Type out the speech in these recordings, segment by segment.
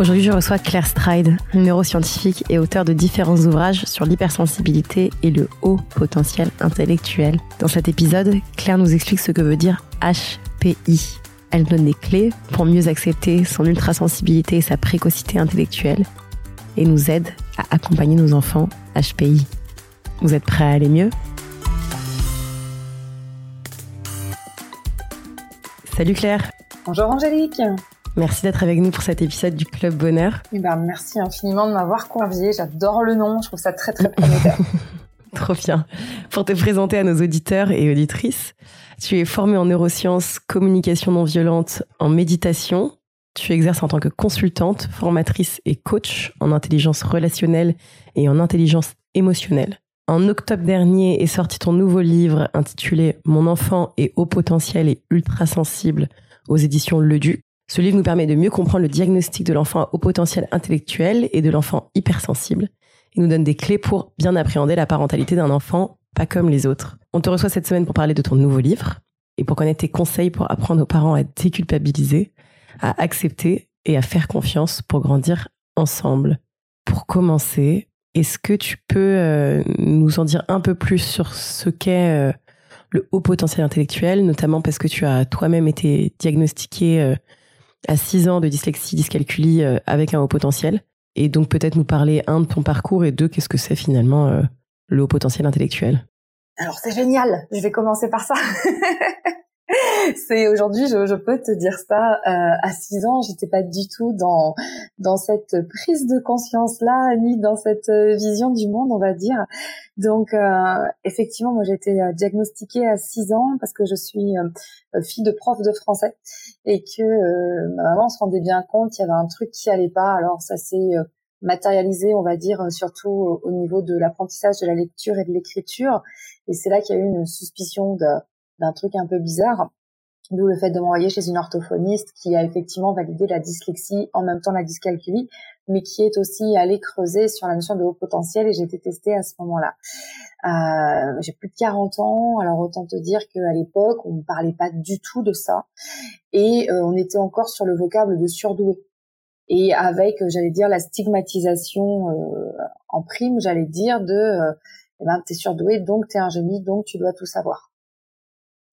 Aujourd'hui, je reçois Claire Stride, neuroscientifique et auteur de différents ouvrages sur l'hypersensibilité et le haut potentiel intellectuel. Dans cet épisode, Claire nous explique ce que veut dire HPI. Elle donne des clés pour mieux accepter son ultrasensibilité et sa précocité intellectuelle et nous aide à accompagner nos enfants HPI. Vous êtes prêts à aller mieux? Salut Claire Bonjour Angélique Merci d'être avec nous pour cet épisode du Club Bonheur. Eh ben, merci infiniment de m'avoir convié. J'adore le nom. Je trouve ça très, très prometteur. Trop bien. Pour te présenter à nos auditeurs et auditrices, tu es formée en neurosciences, communication non violente, en méditation. Tu exerces en tant que consultante, formatrice et coach en intelligence relationnelle et en intelligence émotionnelle. En octobre dernier est sorti ton nouveau livre intitulé Mon enfant est haut potentiel et ultra sensible aux éditions Le. Ce livre nous permet de mieux comprendre le diagnostic de l'enfant au potentiel intellectuel et de l'enfant hypersensible. Il nous donne des clés pour bien appréhender la parentalité d'un enfant pas comme les autres. On te reçoit cette semaine pour parler de ton nouveau livre et pour connaître tes conseils pour apprendre aux parents à déculpabiliser, à accepter et à faire confiance pour grandir ensemble. Pour commencer, est-ce que tu peux euh, nous en dire un peu plus sur ce qu'est euh, le haut potentiel intellectuel, notamment parce que tu as toi-même été diagnostiqué euh, à 6 ans de dyslexie, dyscalculie euh, avec un haut potentiel. Et donc peut-être nous parler, un, de ton parcours et deux, qu'est-ce que c'est finalement euh, le haut potentiel intellectuel? Alors c'est génial, je vais commencer par ça. c'est aujourd'hui, je, je, peux te dire ça. Euh, à 6 ans, j'étais pas du tout dans dans cette prise de conscience là, ni dans cette euh, vision du monde, on va dire. Donc euh, effectivement, moi j'ai été euh, diagnostiquée à 6 ans parce que je suis euh, fille de prof de français et que ma maman se rendait bien compte qu'il y avait un truc qui allait pas. Alors ça s'est matérialisé, on va dire, surtout au niveau de l'apprentissage de la lecture et de l'écriture. Et c'est là qu'il y a eu une suspicion de d'un truc un peu bizarre. D'où le fait de m'envoyer chez une orthophoniste qui a effectivement validé la dyslexie en même temps la dyscalculie, mais qui est aussi allée creuser sur la notion de haut potentiel et j'ai été testée à ce moment-là. Euh, j'ai plus de 40 ans, alors autant te dire qu'à l'époque, on ne parlait pas du tout de ça et euh, on était encore sur le vocable de surdoué. Et avec, euh, j'allais dire, la stigmatisation en prime, j'allais dire de, eh ben, t'es surdoué, donc t'es un génie, donc tu dois tout savoir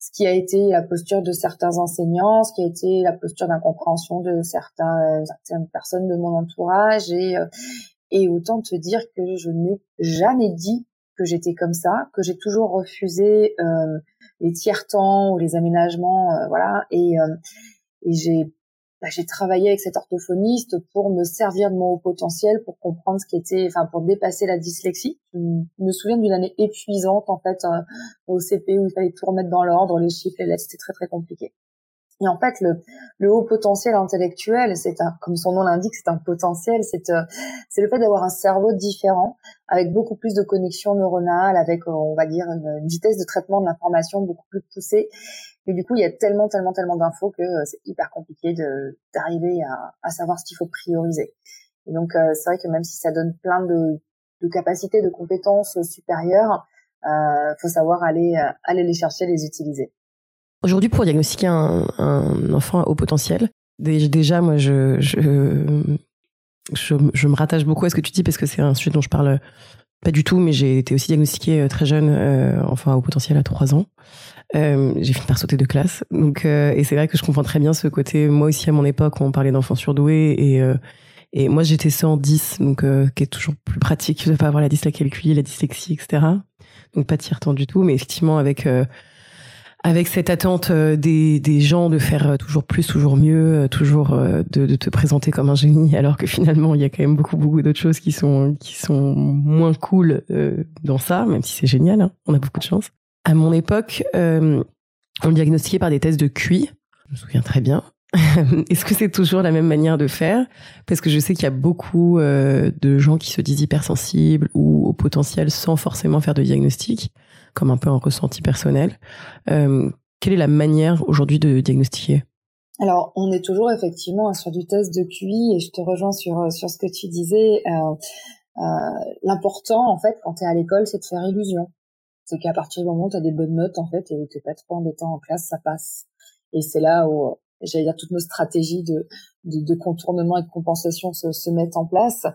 ce qui a été la posture de certains enseignants, ce qui a été la posture d'incompréhension de certains, certaines personnes de mon entourage et, euh, autant te dire que je n'ai jamais dit que j'étais comme ça, que j'ai toujours refusé euh, les tiers-temps ou les aménagements, euh, voilà, et, euh, et j'ai bah, j'ai travaillé avec cet orthophoniste pour me servir de mon haut potentiel, pour comprendre ce qui était, enfin pour dépasser la dyslexie. Je me souviens d'une année épuisante en fait euh, au CP où il fallait tout remettre dans l'ordre, les chiffres, les lettres, c'était très très compliqué. Et en fait, le, le haut potentiel intellectuel, c'est un, comme son nom l'indique, c'est un potentiel, c'est euh, c'est le fait d'avoir un cerveau différent, avec beaucoup plus de connexions neuronales, avec on va dire une vitesse de traitement de l'information beaucoup plus poussée, et du coup, il y a tellement, tellement, tellement d'infos que euh, c'est hyper compliqué d'arriver à, savoir ce qu'il faut prioriser. Et donc, euh, c'est vrai que même si ça donne plein de, capacités, de compétences supérieures, euh, faut savoir aller euh, aller les chercher, les utiliser. Aujourd'hui, pour diagnostiquer un, un enfant au potentiel, déjà, moi, je, je, je, me rattache beaucoup à ce que tu dis parce que c'est un sujet dont je parle pas du tout, mais j'ai été aussi diagnostiquée très jeune, euh, enfin au potentiel à 3 ans. Euh, j'ai fini par sauter de classe. Donc, euh, et c'est vrai que je comprends très bien ce côté. Moi aussi, à mon époque, on parlait d'enfants surdoués et euh, et moi j'étais 110, donc euh, qui est toujours plus pratique de pas avoir la dyscalculie, la dyslexie, etc. Donc pas de du tout, mais effectivement avec euh, avec cette attente des, des gens de faire toujours plus, toujours mieux, toujours de, te présenter comme un génie, alors que finalement il y a quand même beaucoup beaucoup d'autres choses qui sont qui sont moins cool dans ça, même si c'est génial, hein, on a beaucoup de chance. À mon époque, euh, on diagnostiquait par des tests de QI, je me souviens très bien. Est-ce que c'est toujours la même manière de faire? Parce que je sais qu'il y a beaucoup euh, de gens qui se disent hypersensibles ou au potentiel sans forcément faire de diagnostic, comme un peu un ressenti personnel. Euh, quelle est la manière aujourd'hui de diagnostiquer? Alors, on est toujours effectivement sur du test de QI et je te rejoins sur sur ce que tu disais. Euh, L'important, en fait, quand tu es à l'école, c'est de faire illusion. C'est qu'à partir du moment où tu as des bonnes notes, en fait, et tu pas trop embêtant en classe, ça passe. Et c'est là où j'allais dire toutes nos stratégies de, de, de, contournement et de compensation se, se mettent en place.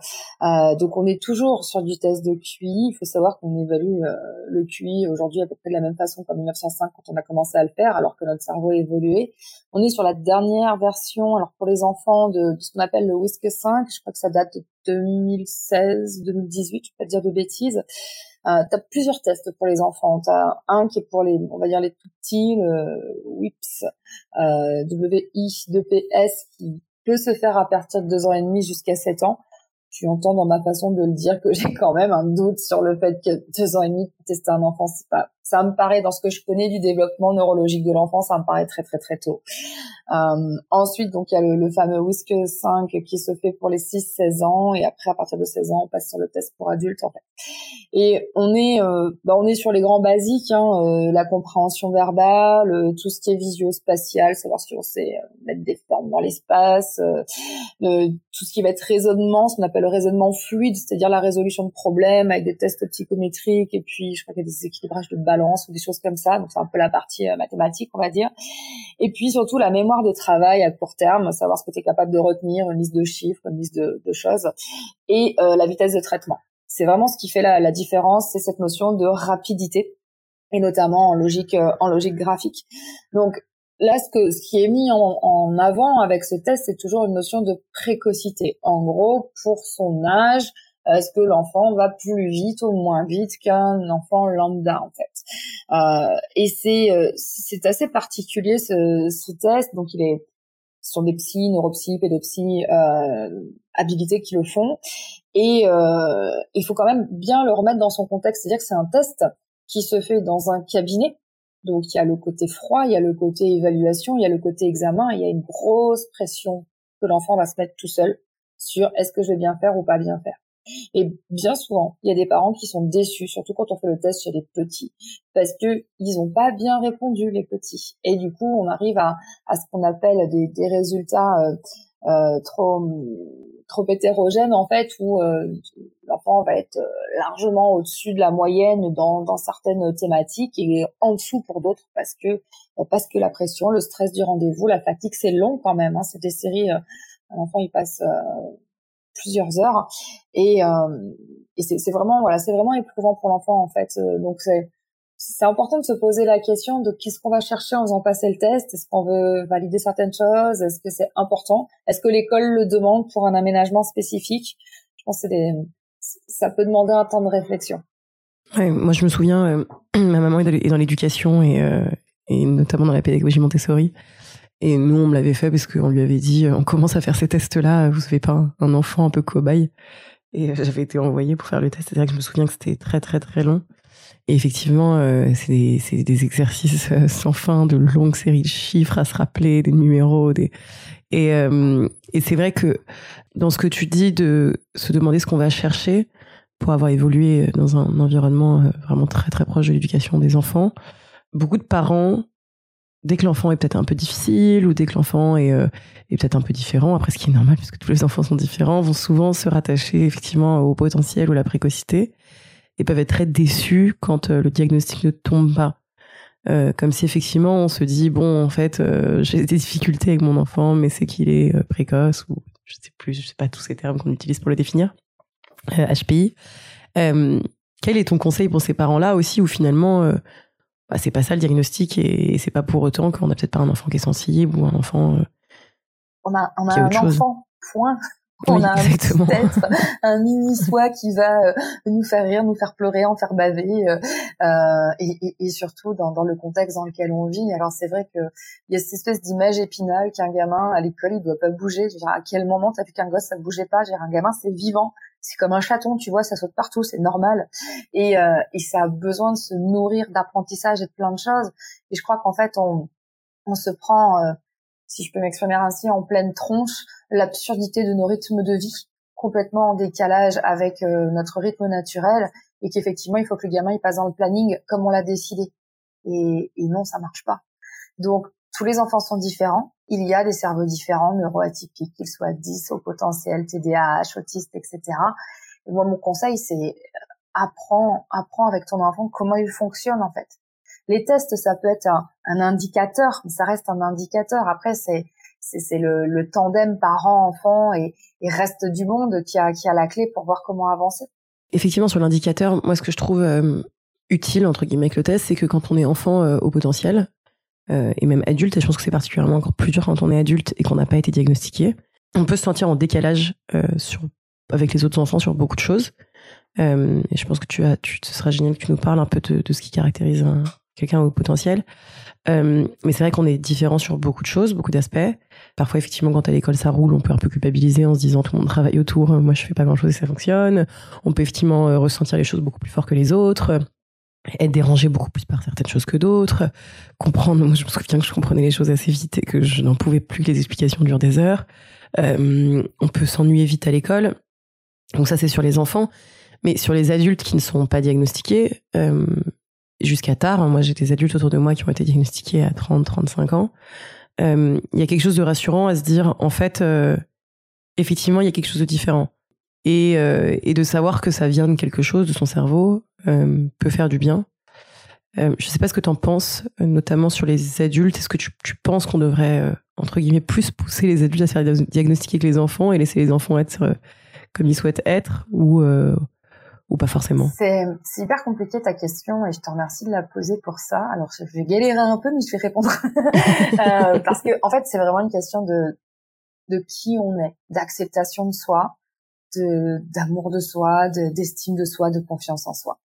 Euh, donc on est toujours sur du test de QI. Il faut savoir qu'on évalue euh, le QI aujourd'hui à peu près de la même façon qu'en 1905 quand on a commencé à le faire, alors que notre cerveau a évolué. On est sur la dernière version, alors pour les enfants, de, de ce qu'on appelle le WISC 5. Je crois que ça date de 2016, 2018, je vais pas dire de bêtises. Euh, tu as plusieurs tests pour les enfants. Tu as un qui est pour les, on va dire les tout petits, le WIPS, euh, WI2PS, qui peut se faire à partir de deux ans et demi jusqu'à 7 ans. Tu entends dans ma façon de le dire que j'ai quand même un doute sur le fait que deux ans et demi tester un enfant, c'est pas, ça me paraît dans ce que je connais du développement neurologique de l'enfant, ça me paraît très très très tôt. Euh, ensuite, donc il y a le, fameux WISC 5 qui se fait pour les 6-16 ans et après à partir de 16 ans, on passe sur le test pour adultes en fait. Et on est, euh, bah, on est sur les grands basiques, hein, euh, la compréhension verbale, tout ce qui est visio-spatial, savoir si on sait mettre des formes dans l'espace, tout ce qui va être raisonnement, ce qu'on appelle le raisonnement fluide, c'est-à-dire la résolution de problèmes avec des tests psychométriques et puis je crois qu'il y a des équilibrages de balance ou des choses comme ça. Donc c'est un peu la partie euh, mathématique, on va dire. Et puis surtout la mémoire de travail à court terme, savoir ce que tu es capable de retenir, une liste de chiffres, une liste de, choses, et euh, la vitesse de traitement. C'est vraiment ce qui fait la, la différence, c'est cette notion de rapidité et notamment en logique euh, en logique graphique. Donc là, ce, que, ce qui est mis en, en avant avec ce test, c'est toujours une notion de précocité. En gros, pour son âge, est-ce que l'enfant va plus vite ou moins vite qu'un enfant lambda en fait euh, Et c'est euh, c'est assez particulier ce, ce test. Donc il est ce sont des psys, neuropsy, pédopsy euh, habilités qui le font. Et euh, il faut quand même bien le remettre dans son contexte. C'est-à-dire que c'est un test qui se fait dans un cabinet. Donc il y a le côté froid, il y a le côté évaluation, il y a le côté examen, il y a une grosse pression que l'enfant va se mettre tout seul sur est-ce que je vais bien faire ou pas bien faire. Et bien souvent, il y a des parents qui sont déçus, surtout quand on fait le test chez les petits, parce que ils n'ont pas bien répondu les petits. Et du coup, on arrive à, à ce qu'on appelle des, des résultats euh, euh, trop trop hétérogènes en fait, où euh, l'enfant va être euh, largement au-dessus de la moyenne dans, dans certaines thématiques et en dessous pour d'autres parce que parce que la pression, le stress du rendez-vous, la fatigue, c'est long quand même. Hein, c'est des séries. L'enfant il passe plusieurs heures. Et, euh, c'est vraiment voilà c'est vraiment éprouvant pour l'enfant en fait. Euh, donc c'est important de se poser la question de qu'est-ce qu'on va chercher en faisant passer le test? Est-ce qu'on veut valider certaines choses? Est-ce que c'est important? Est-ce que l'école le demande pour un aménagement spécifique? Je pense que ça peut demander un temps de réflexion. Ouais, moi je me souviens euh, ma maman est dans l'éducation et notamment dans la pédagogie Montessori et nous, on me l'avait fait parce qu'on lui avait dit, on commence à faire ces tests-là, vous savez pas un enfant un peu cobaye. Et j'avais été envoyée pour faire le test. C'est-à-dire que je me souviens que c'était très très très long. Et effectivement, euh, c'est des, exercices euh, sans fin, de longues séries de chiffres à se rappeler, des numéros, des et, euh, et c'est vrai que dans ce que tu dis de se demander ce qu'on va chercher pour avoir évolué dans un environnement vraiment très très proche de l'éducation des enfants, beaucoup de parents dès que l'enfant est peut-être un peu difficile ou dès que l'enfant est, euh, est peut-être un peu différent, après ce qui est normal puisque tous les enfants sont différents, vont souvent se rattacher effectivement au potentiel ou la précocité et peuvent être très déçus quand euh, le diagnostic ne tombe pas. Euh, comme si effectivement on se dit bon en fait j'ai des difficultés avec mon enfant mais c'est qu'il est précoce ou je sais plus je sais pas tous ces termes qu'on utilise pour le définir HPI quel est ton conseil pour ces parents là aussi où finalement bah, c'est pas ça le diagnostic et c'est pas pour autant qu'on a peut-être pas un enfant qui est sensible ou un enfant. Euh, on a, on a un enfant, point. On a peut-être un mini soi qui va euh, nous faire rire, nous faire pleurer, en faire baver, euh, euh, et, et, et, surtout dans, dans, le contexte dans lequel on vit. Alors c'est vrai que il y a cette espèce d'image épinale qu'un gamin à l'école il doit pas bouger. Je dire, à quel moment t'as vu qu'un gosse ça bougeait pas? Je dire, un gamin c'est vivant, c'est comme un chaton, tu vois, ça saute partout, c'est normal. Et, euh, et ça a besoin de se nourrir d'apprentissage et de plein de choses. Et je crois qu'en fait, on, on se prend, euh, si je peux m'exprimer ainsi, en pleine tronche l'absurdité de nos rythmes de vie complètement en décalage avec euh, notre rythme naturel et qu'effectivement il faut que le gamin il passe dans le planning comme on l'a décidé et, et non ça marche pas donc tous les enfants sont différents. Il y a des cerveaux différents neuroatypiques qu'ils soient 10 au potentiel TDAH autistes etc et moi mon conseil c'est euh, apprends apprends avec ton enfant comment il fonctionne en fait. Les tests ça peut être un, indicateur mais ça reste un indicateur. Après c'est c'est le, le, tandem parent-enfant et, et, reste du monde qui a, qui a la clé pour voir comment avancer. Effectivement, sur l'indicateur, moi, ce que je trouve euh, utile, entre guillemets, avec le test, c'est que quand on est enfant euh, au potentiel, euh, et même adulte, et je pense que c'est particulièrement encore plus dur quand on est adulte et qu'on n'a pas été diagnostiqué, on peut se sentir en décalage sur, avec les autres enfants sur beaucoup de choses. et je pense que tu as, tu, ce sera génial que tu nous parles un peu de, de ce qui caractérise quelqu'un au potentiel. Euh, mais c'est vrai qu'on est différent sur beaucoup de choses, beaucoup d'aspects. Parfois, effectivement, quand à l'école ça roule, on peut un peu culpabiliser en se disant tout le monde travaille autour, moi je fais pas grand chose et ça fonctionne. On peut effectivement euh, ressentir les choses beaucoup plus fort que les autres, être dérangé beaucoup plus par certaines choses que d'autres, comprendre. Moi, je me souviens que je comprenais les choses assez vite et que je n'en pouvais plus que les explications durent des heures. Euh, on peut s'ennuyer vite à l'école. Donc ça, c'est sur les enfants. Mais sur les adultes qui ne sont pas diagnostiqués, euh, jusqu'à tard. Hein. Moi, j'ai des adultes autour de moi qui ont été diagnostiqués à 30, 35 ans. Euh, il y a quelque chose de rassurant à se dire, en fait, euh, effectivement, il y a quelque chose de différent. Et, euh, et, de savoir que ça vient de quelque chose, de son cerveau, peut faire du bien. je ne sais pas ce que tu en penses, notamment sur les adultes. Est-ce que tu, penses qu'on devrait, entre guillemets, plus pousser les adultes à se faire diagnostiquer que les enfants et laisser les enfants être comme ils souhaitent être ou ou pas forcément? C'est hyper compliqué ta question et je te remercie de la poser pour ça. Alors je vais galérer un peu mais je vais répondre euh, parce que en fait c'est vraiment une question de de qui on est, d'acceptation de soi, d'amour de soi, d'estime de soi, de confiance en soi.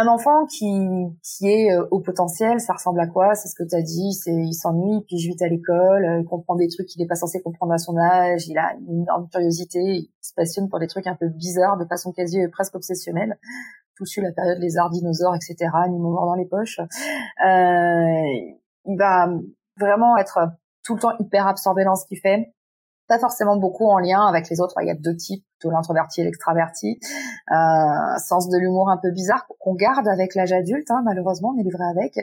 Un enfant qui, qui est euh, au potentiel, ça ressemble à quoi? C'est ce que tu as dit, c'est il s'ennuie, puis vite à l'école, euh, il comprend des trucs qu'il n'est pas censé comprendre à son âge, il a une énorme curiosité, il se passionne pour des trucs un peu bizarres de façon quasi euh, presque obsessionnelle. Tout su la période les arts dinosaures, etc., animaux dans les poches. Euh, il va vraiment être tout le temps hyper absorbé dans ce qu'il fait, pas forcément beaucoup en lien avec les autres. Il y a deux types, plutôt l'introverti et l'extraverti. Euh, sens de l'humour un peu bizarre qu'on garde avec l'âge adulte, hein, malheureusement, on est livré avec.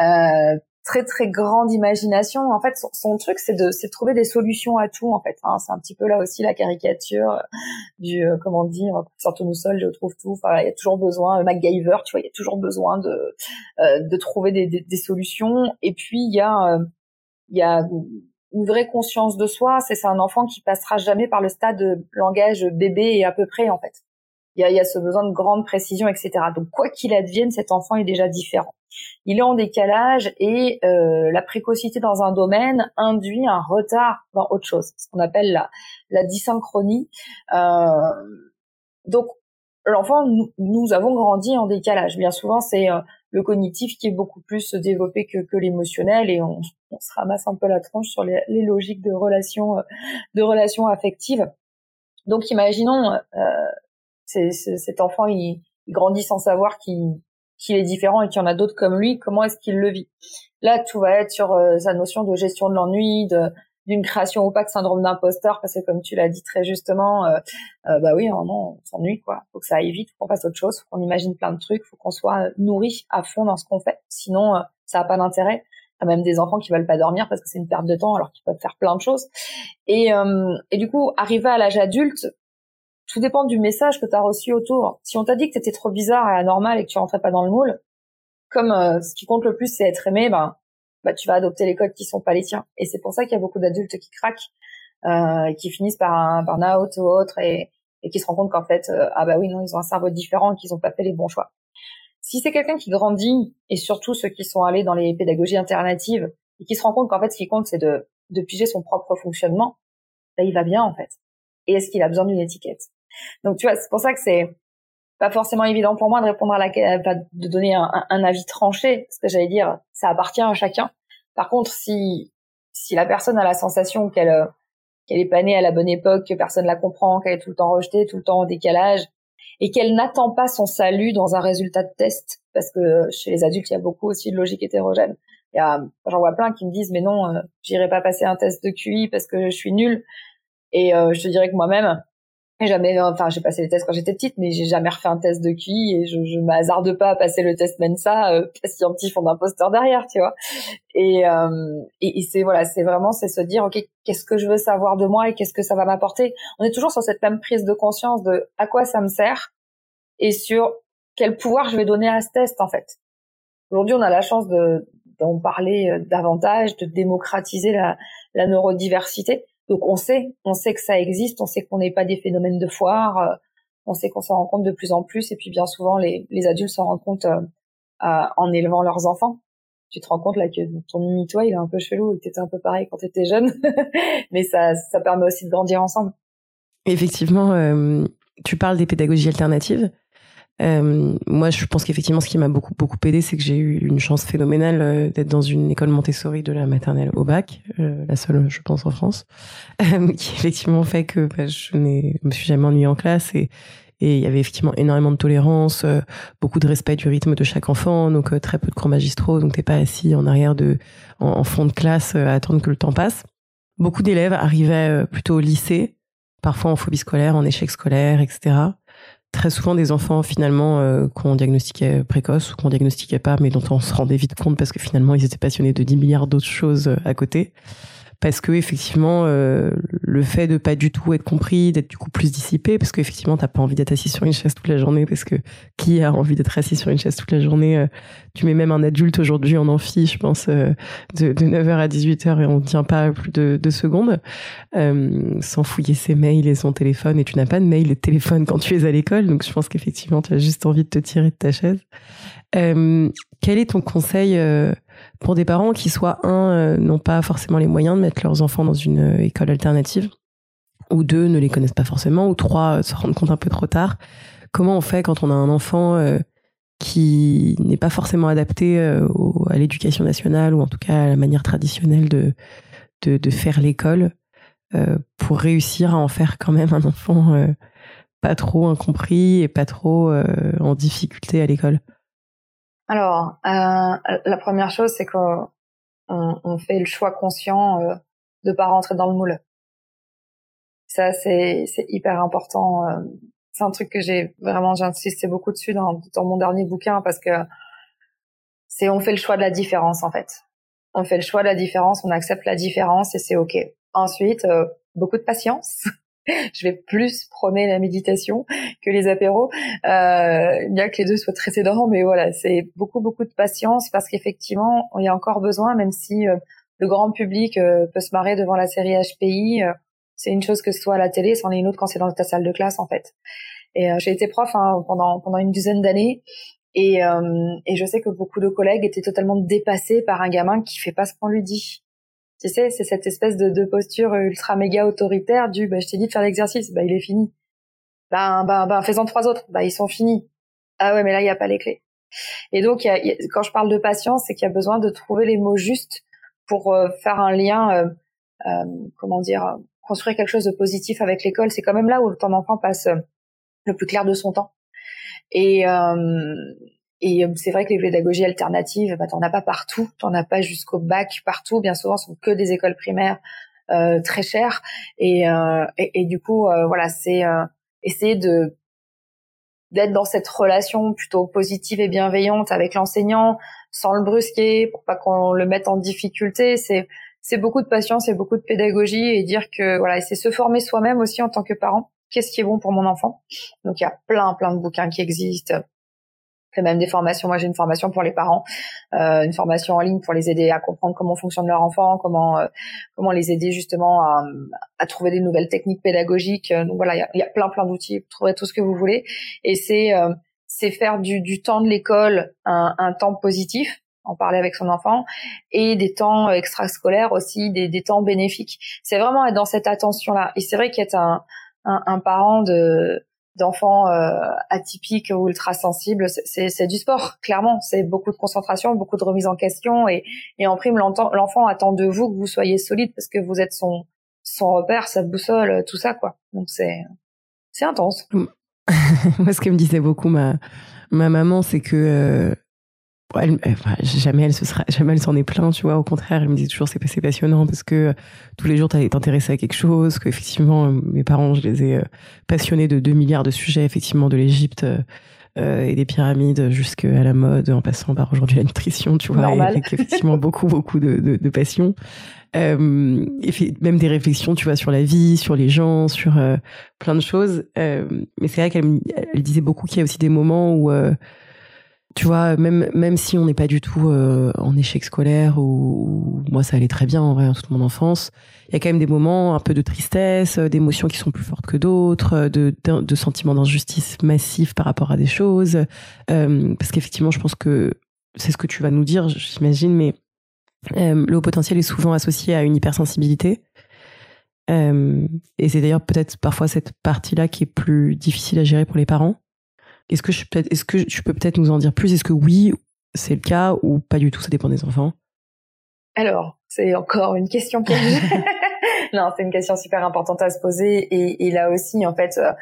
Euh, très très grande imagination. En fait, son, truc, c'est de, c'est trouver des solutions à tout. En fait, hein. c'est un petit peu là aussi la caricature du, euh, comment dire, sortons nous seuls, je trouve tout. Enfin, il y a toujours besoin, euh, MacGyver, tu vois, il y a toujours besoin de euh, de trouver des, des, solutions. Et puis il y a il y a une vraie conscience de soi, c'est un enfant qui passera jamais par le stade de langage bébé et à peu près en fait. Il y a, y a ce besoin de grande précision, etc. Donc quoi qu'il advienne, cet enfant est déjà différent. Il est en décalage et euh, la précocité dans un domaine induit un retard dans autre chose, ce qu'on appelle la, la dysynchronie. Euh, donc l'enfant, nous, nous, avons grandi en décalage. Bien souvent, c'est euh, le cognitif qui est beaucoup plus développé que, que l'émotionnel et on, on, se ramasse un peu la tronche sur les, les logiques de relations euh, de relations affectives. Donc imaginons euh, cet enfant il, il, grandit sans savoir qu'il est différent et qu'il y en a d'autres comme lui, comment est-ce qu'il le vit? Là, tout va être sur euh, sa notion de gestion de l'ennui, de d'une création opaque syndrome d'imposteur parce que comme tu l'as dit très justement euh, euh, bah oui on s'ennuie quoi. Faut que ça aille vite faut qu'on fasse autre chose faut qu'on imagine plein de trucs faut qu'on soit nourri à fond dans ce qu'on fait. Sinon euh, ça a pas d'intérêt. A même des enfants qui veulent pas dormir parce que c'est une perte de temps alors qu'ils peuvent faire plein de choses. Et euh, et du coup arriver à l'âge adulte tout dépend du message que tu as reçu autour. Si on t'a dit que t'étais trop bizarre et anormal et que tu rentrais pas dans le moule comme euh, ce qui compte le plus c'est être aimé ben bah, tu vas adopter les codes qui sont pas les tiens. Et c'est pour ça qu'il y a beaucoup d'adultes qui craquent, euh, qui finissent par un burn-out ou autre et, et qui se rendent compte qu'en fait, euh, ah bah oui, non, ils ont un cerveau différent et qu'ils ont pas fait les bons choix. Si c'est quelqu'un qui grandit, et surtout ceux qui sont allés dans les pédagogies alternatives, et qui se rend compte qu'en fait, ce qui compte, c'est de, de piger son propre fonctionnement, bah, il va bien, en fait. Et est-ce qu'il a besoin d'une étiquette? Donc, tu vois, c'est pour ça que c'est pas forcément évident pour moi de répondre à la de donner un, avis tranché parce que j'allais dire ça appartient à chacun par contre si si la personne a la sensation qu'elle qu'elle est pas née à la bonne époque que personne la comprend qu'elle est tout le temps rejetée tout le temps en décalage et qu'elle n'attend pas son salut dans un résultat de test parce que chez les adultes il y a beaucoup aussi de logique hétérogène Il y a, j'en vois plein qui me disent, mais non, euh, j'irai pas passer un test de QI parce que je suis nulle. Et euh, je te dirais que moi-même, jamais, enfin, j'ai passé les tests quand j'étais petite, mais j'ai jamais refait un test de QI et je, je m'hasarde pas à passer le test Mensa euh, a un petit fond d'imposteur derrière, tu vois. Et, euh, et c'est voilà, c'est vraiment c'est se dire, ok, qu'est-ce que je veux savoir de moi et qu'est-ce que ça va m'apporter? On est toujours sur cette même prise de conscience de à quoi ça me sert et sur quel pouvoir je vais donner à ce test en fait. Aujourd'hui, on a la chance de d'en parler euh, davantage, de démocratiser la, la neurodiversité. Donc on sait, on sait que ça existe, on sait qu'on n'est pas des phénomènes de foire, euh, on sait qu'on s'en rend compte de plus en plus, et puis bien souvent les, les adultes s'en rendent compte euh, en élevant leurs enfants. Tu te rends compte là que ton mini-toi, il est un peu chelou, il était un peu pareil quand tu étais jeune, mais ça, ça permet aussi de grandir ensemble. Effectivement, tu parles des pédagogies alternatives. Euh, moi, je pense qu'effectivement, ce qui m'a beaucoup beaucoup aidé, c'est que j'ai eu une chance phénoménale euh, d'être dans une école Montessori de la maternelle au bac, euh, la seule, je pense, en France, euh, qui effectivement fait que bah, je ne me suis jamais ennuyée en classe et et il y avait effectivement énormément de tolérance, beaucoup de respect du rythme de chaque enfant, donc très peu de cours magistraux, donc t'es pas assis en arrière de en, en fond de classe à attendre que le temps passe. Beaucoup d'élèves arrivaient plutôt au lycée, parfois en phobie scolaire, en échec scolaire, etc très souvent des enfants finalement euh, qu'on diagnostiquait précoce ou qu'on diagnostiquait pas, mais dont on se rendait vite compte parce que finalement ils étaient passionnés de 10 milliards d'autres choses euh, à côté parce que effectivement euh, le fait de pas du tout être compris, d'être du coup plus dissipé, parce qu'effectivement t'as pas envie d'être assis sur une chaise toute la journée, parce que qui a envie d'être assis sur une chaise toute la journée euh, Tu mets même un adulte aujourd'hui en amphi, je pense, euh, de, de, 9h à 18h et on tient pas plus de deux secondes, sans fouiller ses mails et son téléphone, et tu n'as pas de mail et de téléphone quand tu es à l'école, donc je pense qu'effectivement tu as juste envie de te tirer de ta chaise. quel est ton conseil pour des parents qui soit un euh, n'ont pas forcément les moyens de mettre leurs enfants dans une euh, école alternative ou deux ne les connaissent pas forcément ou trois euh, se rendent compte un peu trop tard. Comment on fait quand on a un enfant qui n'est pas forcément adapté à l'éducation nationale ou en tout cas à la manière traditionnelle de de, de faire l'école pour réussir à en faire quand même un enfant pas trop incompris et pas trop en difficulté à l'école? Alors, euh, la première chose, c'est qu'on on fait le choix conscient euh, de pas rentrer dans le moule. Ça, c'est hyper important. Euh, c'est un truc que j'ai vraiment, j'ai insisté beaucoup dessus dans, dans mon dernier bouquin parce que c'est on fait le choix de la différence en fait. On fait le choix de la différence, on accepte la différence et c'est ok. Ensuite, euh, beaucoup de patience. je vais plus prôner la méditation que les apéros, euh, bien que les deux soient très aidants, mais voilà, c'est beaucoup beaucoup de patience parce qu'effectivement, il y a encore besoin, même si euh, le grand public euh, peut se marrer devant la série HPI, euh, c'est une chose que ce soit à la télé, c'en est une autre quand c'est dans ta salle de classe en fait. Et j'ai été prof hein, pendant pendant une dizaine d'années. Et, et je sais que beaucoup de collègues étaient totalement dépassés par un gamin qui fait pas ce qu'on lui dit tu sais, c'est cette espèce de, de, posture ultra méga autoritaire du bah, je t'ai dit de faire l'exercice, bah il est fini. Ben ben ben fais-en trois autres, bah ils sont finis. Ah ouais, mais là il y a pas les clés. Et donc y a, quand je parle de patience, c'est qu'il y a besoin de trouver les mots justes pour euh, faire un lien euh, euh, comment dire construire quelque chose de positif avec l'école, c'est quand même là où ton enfant passe euh, le plus clair de son temps. Et et euh, c'est vrai que les pédagogies alternatives, bah, t'en as pas partout, t'en as pas jusqu'au bac partout. Bien souvent, ce sont que des écoles primaires euh, très chères. Et, euh, et, du coup, euh, voilà, c'est euh, essayer de d'être dans cette relation plutôt positive et bienveillante avec l'enseignant, sans le brusquer, pour pas qu'on le mette en difficulté. C'est c'est beaucoup de patience et beaucoup de pédagogie et dire que voilà, c'est se former soi-même aussi en tant que parent. Qu'est-ce qui est bon pour mon enfant? Donc il y a plein plein de bouquins qui existent même des formations. Moi, j'ai une formation pour les parents, euh, une formation en ligne pour les aider à comprendre comment fonctionne leur enfant, comment euh, comment les aider justement à, à, trouver des nouvelles techniques pédagogiques. Donc voilà, il y a, y a, plein plein d'outils. Vous trouverez tout ce que vous voulez. Et c'est euh, c'est faire du, du temps de l'école un, un, temps positif en parler avec son enfant et des temps extrascolaires aussi, des, des temps bénéfiques. C'est vraiment être dans cette attention-là. Et c'est vrai qu'être un, un, un parent de d'enfants euh, atypiques ou ultra sensibles, c'est du sport, clairement. C'est beaucoup de concentration, beaucoup de remise en question et, et en prime, l'enfant attend de vous que vous soyez solide parce que vous êtes son, son repère, sa boussole, tout ça, quoi. Donc c'est, c'est intense. Moi, ce que me disait beaucoup ma, ma maman, c'est que euh, elle, jamais elle se sera, jamais elle s'en est plainte, tu vois. Au contraire, elle me dit toujours c'est c'est passionnant parce que tous les jours tu t'intéressé à quelque chose, que effectivement mes parents, je les ai passionnés de 2 milliards de sujets, effectivement de l'Égypte euh, et des pyramides jusqu'à la mode, en passant par aujourd'hui la nutrition, tu vois, avec effectivement beaucoup beaucoup de, de, de passion. Euh, et même des réflexions, tu vois, sur la vie, sur les gens, sur euh, plein de choses. Euh, mais c'est vrai qu'elle elle disait beaucoup qu'il y a aussi des moments où euh, tu vois, même même si on n'est pas du tout euh, en échec scolaire ou, moi ça allait très bien en vrai toute mon enfance, il y a quand même des moments un peu de tristesse, euh, d'émotions qui sont plus fortes que d'autres, euh, de, de, sentiments d'injustice massifs par rapport à des choses, euh, parce qu'effectivement je pense que c'est ce que tu vas nous dire, j'imagine, mais le haut potentiel est souvent associé à une hypersensibilité. et c'est d'ailleurs peut-être parfois cette partie-là qui est plus difficile à gérer pour les parents est-ce que, je est-ce que tu peux peut-être nous en dire plus? Est-ce que oui, c'est le cas ou pas du tout? Ça dépend des enfants. Alors, c'est encore une question piège. non, c'est une question super importante à se poser. Et, et là aussi, en fait, euh,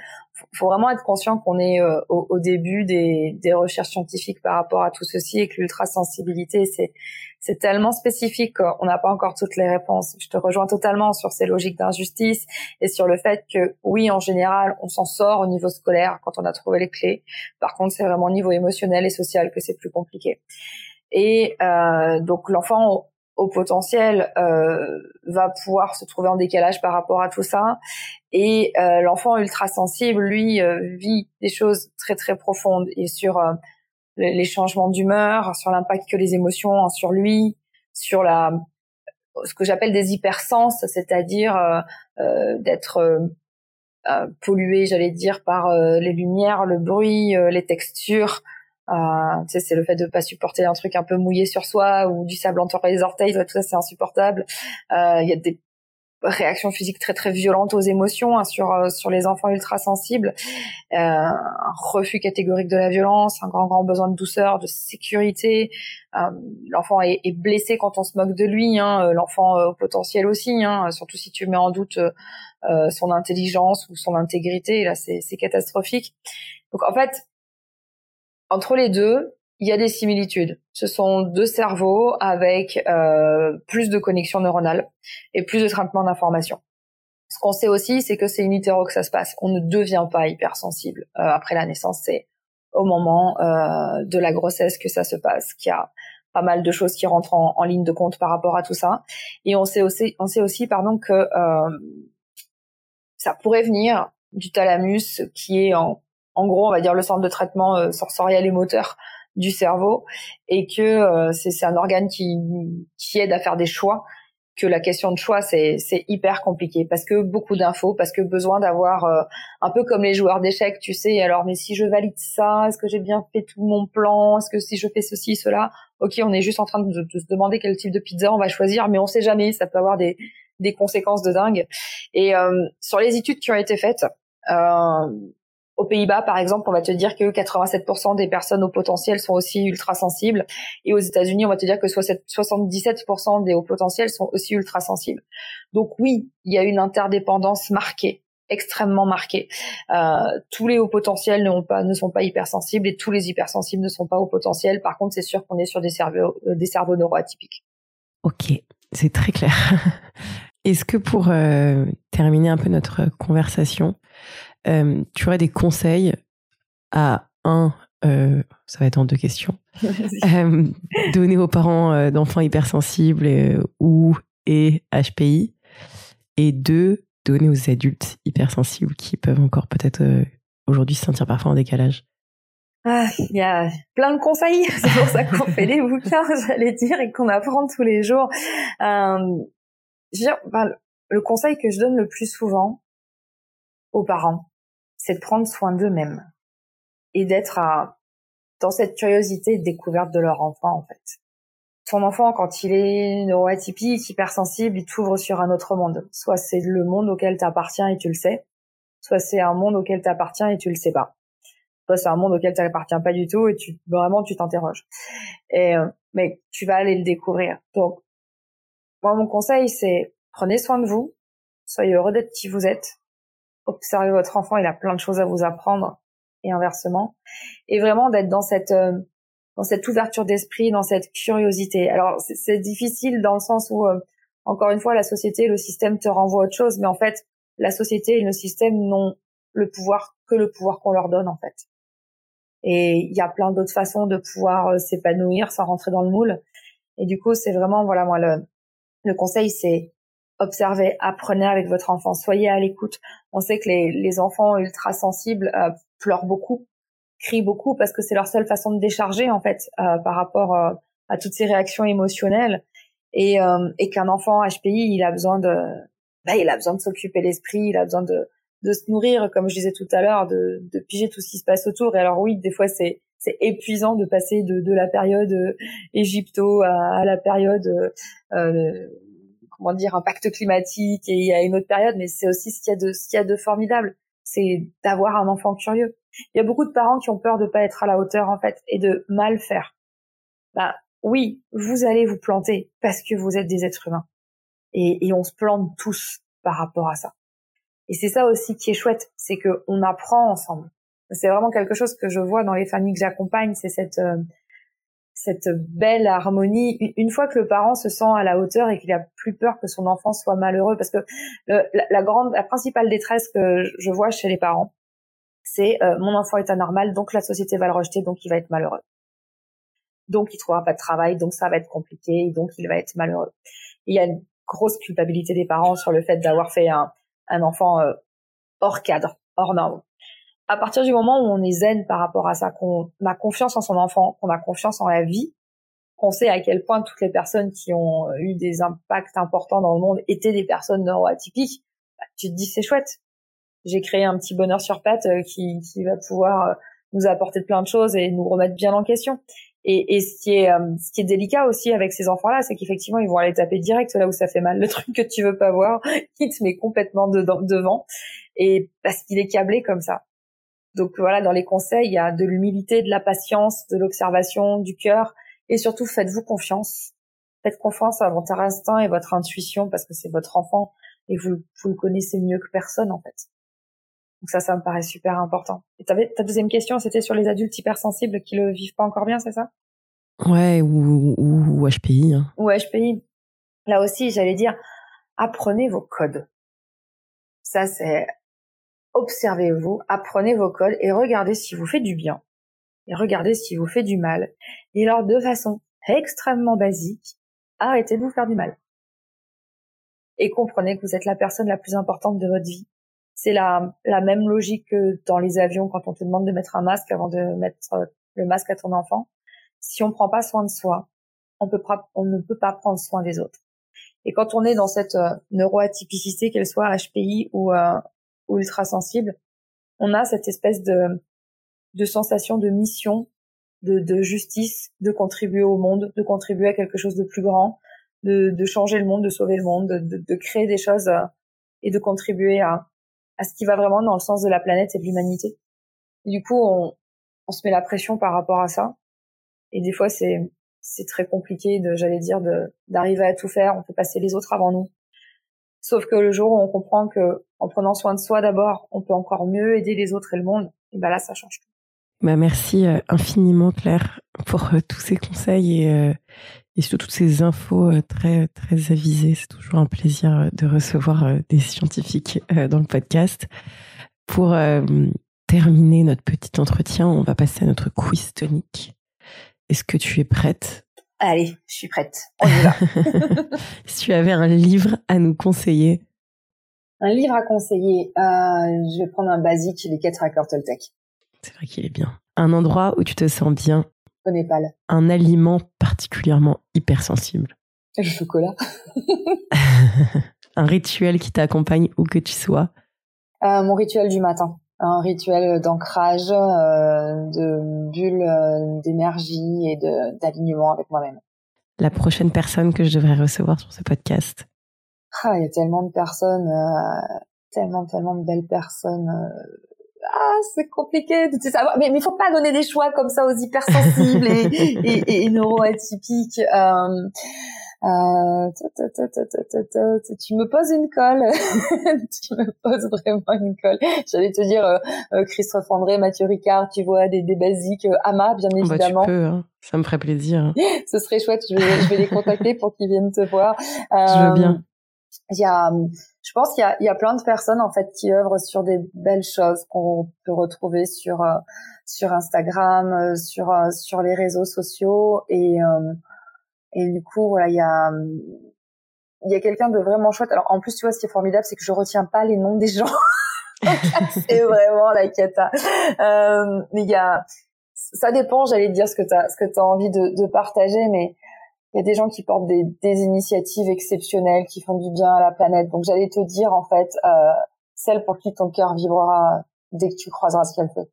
faut vraiment être conscient qu'on est euh, au, au, début des, des, recherches scientifiques par rapport à tout ceci et que l'ultrasensibilité, c'est c'est tellement spécifique qu'on n'a pas encore toutes les réponses. Je te rejoins totalement sur ces logiques d'injustice et sur le fait que oui, en général, on s'en sort au niveau scolaire quand on a trouvé les clés. Par contre, c'est vraiment au niveau émotionnel et social que c'est plus compliqué. Et euh, donc l'enfant au potentiel euh, va pouvoir se trouver en décalage par rapport à tout ça. Et euh, l'enfant ultra sensible, lui, euh, vit des choses très très profondes et sur euh, les changements d'humeur, sur l'impact que les émotions ont sur lui, sur la ce que j'appelle des hypersens, c'est-à-dire euh, d'être pollué, j'allais dire, par les lumières, le bruit, les textures, euh, c'est le fait de pas supporter un truc un peu mouillé sur soi ou du sable entre les orteils, tout ça c'est insupportable. Euh, il y a des réactions physiques très très violentes aux émotions hein, sur euh, sur les enfants ultra sensibles, euh, un refus catégorique de la violence, un grand grand besoin de douceur, de sécurité. Euh, l'enfant est, est, blessé quand on se moque de lui, hein, l'enfant au potentiel aussi, hein, surtout si tu mets en doute son intelligence ou son intégrité, là c'est catastrophique. Donc en fait, entre les deux, il y a des similitudes. Ce sont deux cerveaux avec euh, plus de connexions neuronales et plus de traitement d'informations. Ce qu'on sait aussi, c'est que c'est in utero que ça se passe. On ne devient pas hypersensible euh, après la naissance. C'est au moment euh, de la grossesse que ça se passe, qu'il y a pas mal de choses qui rentrent en, ligne de compte par rapport à tout ça. Et on sait aussi, on sait aussi, pardon, que euh, ça pourrait venir du thalamus qui est en en gros, on va dire le centre de traitement euh, sensoriel et moteur du cerveau, et que euh, c'est un organe qui, qui aide à faire des choix que la question de choix c'est hyper compliqué parce que beaucoup d'infos parce que besoin d'avoir euh, un peu comme les joueurs d'échecs tu sais alors mais si je valide ça est-ce que j'ai bien fait tout mon plan? Est-ce que si je fais ceci cela? Ok on est juste en train de, se demander quel type de pizza on va choisir mais on sait jamais ça peut avoir des des conséquences de dingue. Et sur les études qui ont été faites euh, aux Pays-Bas, par exemple, on va te dire que 87% des personnes au potentiel sont aussi ultra sensibles. Et aux États-Unis, on va te dire que 77% des hauts potentiels sont aussi ultra sensibles. Donc oui, il y a une interdépendance marquée extrêmement marquée. Euh, tous les hauts potentiels ne, sont pas hypersensibles et tous les hypersensibles ne sont pas hauts potentiels. Par contre, c'est sûr qu'on est sur des cerveaux, euh, des cerveaux neuroatypiques. Ok, c'est très clair. Est-ce que pour euh, terminer un peu notre conversation, euh, tu aurais des conseils à un, euh, ça va être en deux questions, euh, donner aux parents d'enfants hypersensibles ou et HPI, et deux, donner aux adultes hypersensibles qui peuvent encore peut-être aujourd'hui se sentir parfois en décalage. Ah, il y a plein de conseils, c'est pour ça qu'on fait les bouquins, j'allais dire, et qu'on apprend tous les jours. Je veux dire, ben, le conseil que je donne le plus souvent aux parents, c'est de prendre soin d'eux-mêmes et d'être dans cette curiosité de découverte de leur enfant en fait. Ton enfant, quand il est neuroatypique, hypersensible, il t'ouvre sur un autre monde. Soit c'est le monde auquel tu appartiens et tu le sais, soit c'est un monde auquel tu appartiens et tu le sais pas. Soit c'est un monde auquel tu appartiens pas du tout et tu vraiment tu t'interroges. Et euh, mais tu vas aller le découvrir. Donc moi mon conseil c'est prenez soin de vous, soyez heureux d'être qui vous êtes observez votre enfant, il a plein de choses à vous apprendre et inversement. Et vraiment d'être dans cette euh, dans cette ouverture d'esprit, dans cette curiosité. Alors c'est difficile dans le sens où, euh, encore une fois, la société, le système te renvoie autre chose, mais en fait, la société et le système n'ont le pouvoir que le pouvoir qu'on leur donne en fait. Et il y a plein d'autres façons de pouvoir euh, s'épanouir sans rentrer dans le moule. Et du coup, c'est vraiment, voilà, moi, le, le conseil, c'est observez, apprenez avec votre enfant, soyez à l'écoute. On sait que les, enfants ultra sensibles euh, pleurent beaucoup crient beaucoup parce que c'est leur seule façon de décharger en fait euh, par rapport euh, à toutes ces réactions émotionnelles et, euh, et qu'un enfant HPI il a besoin de bah, il a besoin de s'occuper l'esprit il a besoin de se nourrir comme je disais tout à l'heure de, de piger tout ce qui se passe autour et alors oui des fois c'est épuisant de passer de, la période égypto à, la période comment dire impact climatique et il y a une autre période mais c'est aussi ce qu'il y a de ce qu'il y a de formidable c'est d'avoir un enfant curieux il y a beaucoup de parents qui ont peur de pas être à la hauteur en fait et de mal faire. Bah oui, vous allez vous planter parce que vous êtes des êtres humains et, et on se plante tous par rapport à ça. Et c'est ça aussi qui est chouette, c'est que on apprend ensemble. C'est vraiment quelque chose que je vois dans les familles que j'accompagne, c'est cette euh, cette belle harmonie. Une fois que le parent se sent à la hauteur et qu'il a plus peur que son enfant soit malheureux, parce que la, grande, la principale détresse que je vois chez les parents, c'est euh, mon enfant est anormal, donc la société va le rejeter, donc il va être malheureux. Donc il trouvera pas de travail, donc ça va être compliqué, donc il va être malheureux. Il y a une grosse culpabilité des parents sur le fait d'avoir fait un, un enfant euh, hors cadre, hors norme. À partir du moment où on est zen par rapport à ça, qu'on a confiance en son enfant, qu'on a confiance en la vie, qu'on sait à quel point toutes les personnes qui ont euh, eu des impacts importants dans le monde étaient des personnes neuroatypiques, bah, tu te dis c'est chouette j'ai créé un petit bonheur sur patte euh, qui, qui va pouvoir euh, nous apporter plein de choses et nous remettre bien en question. Et, et ce qui est ce qui est délicat aussi avec ces enfants-là, c'est qu'effectivement ils vont aller taper direct là où ça fait mal, le truc que tu veux pas voir, qui te met complètement devant, et parce qu'il est câblé comme ça. Donc voilà, dans les conseils, il y a de l'humilité, de la patience, de l'observation, du cœur, et surtout faites-vous confiance. Faites confiance à votre instinct et votre intuition parce que c'est votre enfant et vous, vous le connaissez mieux que personne en fait. Donc ça, ça me paraît super important. Et avais, ta deuxième question, c'était sur les adultes hypersensibles qui le vivent pas encore bien, c'est ça? Ouais, ou, ou, HPI. Hein. Ou HPI. Là aussi, j'allais dire, apprenez vos codes. Ça, c'est observez-vous, apprenez vos codes et regardez si vous fait du bien et regardez si vous fait du mal. Et alors, de façon extrêmement basique, arrêtez de vous faire du mal. Et comprenez que vous êtes la personne la plus importante de votre vie c'est la, la même logique que dans les avions quand on te demande de mettre un masque avant de mettre euh, le masque à ton enfant. Si on prend pas soin de soi, on on ne peut pas prendre soin des autres. Et quand on est dans cette euh, neuroatypicité, qu'elle soit HPI ou, euh, ou ultra sensible, on a cette espèce de, de sensation de mission, de, de justice, de contribuer au monde, de contribuer à quelque chose de plus grand, de, de changer le monde, de sauver le monde, de, de créer des choses et de contribuer à, à ce qui va vraiment dans le sens de la planète et de l'humanité. Du coup, on, on se met la pression par rapport à ça. Et des fois, c'est c'est très compliqué de, j'allais dire, d'arriver à tout faire. On peut passer les autres avant nous. Sauf que le jour où on comprend que en prenant soin de soi d'abord, on peut encore mieux aider les autres et le monde, et ben là, ça change tout. Bah merci euh, infiniment Claire pour euh, tous ces conseils et, euh, et surtout toutes ces infos très très avisées. C'est toujours un plaisir de recevoir des scientifiques dans le podcast. Pour terminer notre petit entretien, on va passer à notre quiz tonique. Est-ce que tu es prête? Allez, je suis prête. On y va. si tu avais un livre à nous conseiller. Un livre à conseiller, je vais prendre un basique, Les 4 accords Toltec. C'est vrai qu'il est bien. Un endroit où tu te sens bien. Au Népal. Un aliment particulièrement hypersensible. Le chocolat. un rituel qui t'accompagne où que tu sois. Euh, mon rituel du matin. Un rituel d'ancrage, euh, de bulle euh, d'énergie et d'alignement avec moi-même. La prochaine personne que je devrais recevoir sur ce podcast. Ah, il y a tellement de personnes, tellement, tellement de belles personnes ah, c'est compliqué de savoir. Mais il faut pas donner des choix comme ça aux hypersensibles et, et, et, neuroatypiques. Euh, euh, tu me poses une colle. tu me poses vraiment une colle. J'allais te dire euh, euh Christophe André, Mathieu Ricard, tu vois, des, des basiques. Euh, Ama, bien évidemment. Bah, tu peux, hein. Ça me ferait plaisir. Ce serait chouette. Je vais, je vais les contacter pour qu'ils viennent te voir. je veux bien. Il y a, je pense qu'il y a, il y a plein de personnes en fait qui œuvrent sur des belles choses qu'on peut retrouver sur sur Instagram, sur sur les réseaux sociaux et et du coup voilà il y a il y a quelqu'un de vraiment chouette. Alors en plus, tu vois, ce qui est formidable, c'est que je retiens pas les noms des gens. c'est vraiment la cata. Euh, mais il y a, ça dépend. J'allais te dire ce que t'as, ce que t'as envie de, de, partager, mais il y a des gens qui portent des, des, initiatives exceptionnelles, qui font du bien à la planète. Donc j'allais te dire en fait, euh, celle pour qui ton cœur vibrera dès que tu croiseras ce qu'elle fait.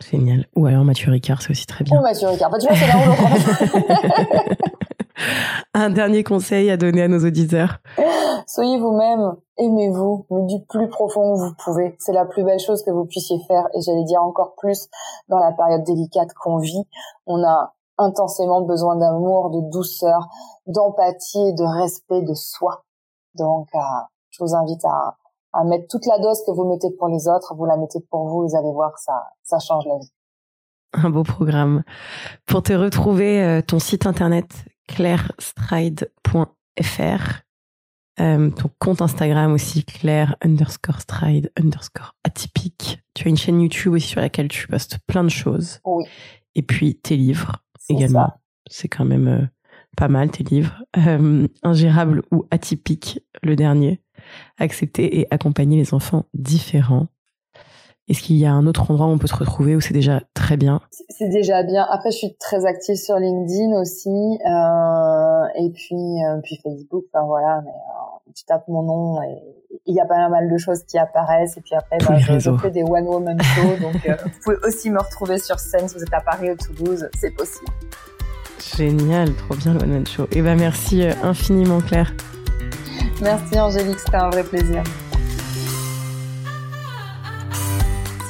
Génial. Ou alors Mathieu Ricard, c'est aussi très bien. Ou Mathieu Ricard. Bah, tu vois, c'est là où Un dernier conseil à donner à nos auditeurs. Soyez vous-même, aimez-vous, mais du plus profond où vous pouvez. C'est la plus belle chose que vous puissiez faire et j'allais dire encore plus dans la période délicate qu'on vit. On a intensément besoin d'amour, de douceur, d'empathie et de respect de soi. Donc, euh, je vous invite à, à mettre toute la dose que vous mettez pour les autres, vous la mettez pour vous, vous allez voir, ça, ça change la vie. Un beau programme. Pour te retrouver, euh, ton site internet clairestride.fr. Euh, ton compte Instagram aussi, Claire underscore stride underscore atypique. Tu as une chaîne YouTube aussi sur laquelle tu postes plein de choses. Oui. Et puis tes livres également. C'est quand même euh, pas mal tes livres. Euh, ingérable ou atypique, le dernier. Accepter et accompagner les enfants différents. Est-ce qu'il y a un autre endroit où on peut se retrouver ou c'est déjà très bien? C'est déjà bien. Après, je suis très active sur LinkedIn aussi, euh, et puis euh, puis Facebook. Enfin voilà, mais euh, tu tapes mon nom et il y a pas mal de choses qui apparaissent. Et puis après, bah, je, fais des one woman shows, donc euh, vous pouvez aussi me retrouver sur scène si vous êtes à Paris ou Toulouse, c'est possible. Génial, trop bien le one man show. Et eh ben merci euh, infiniment Claire. Merci Angélique, c'était un vrai plaisir.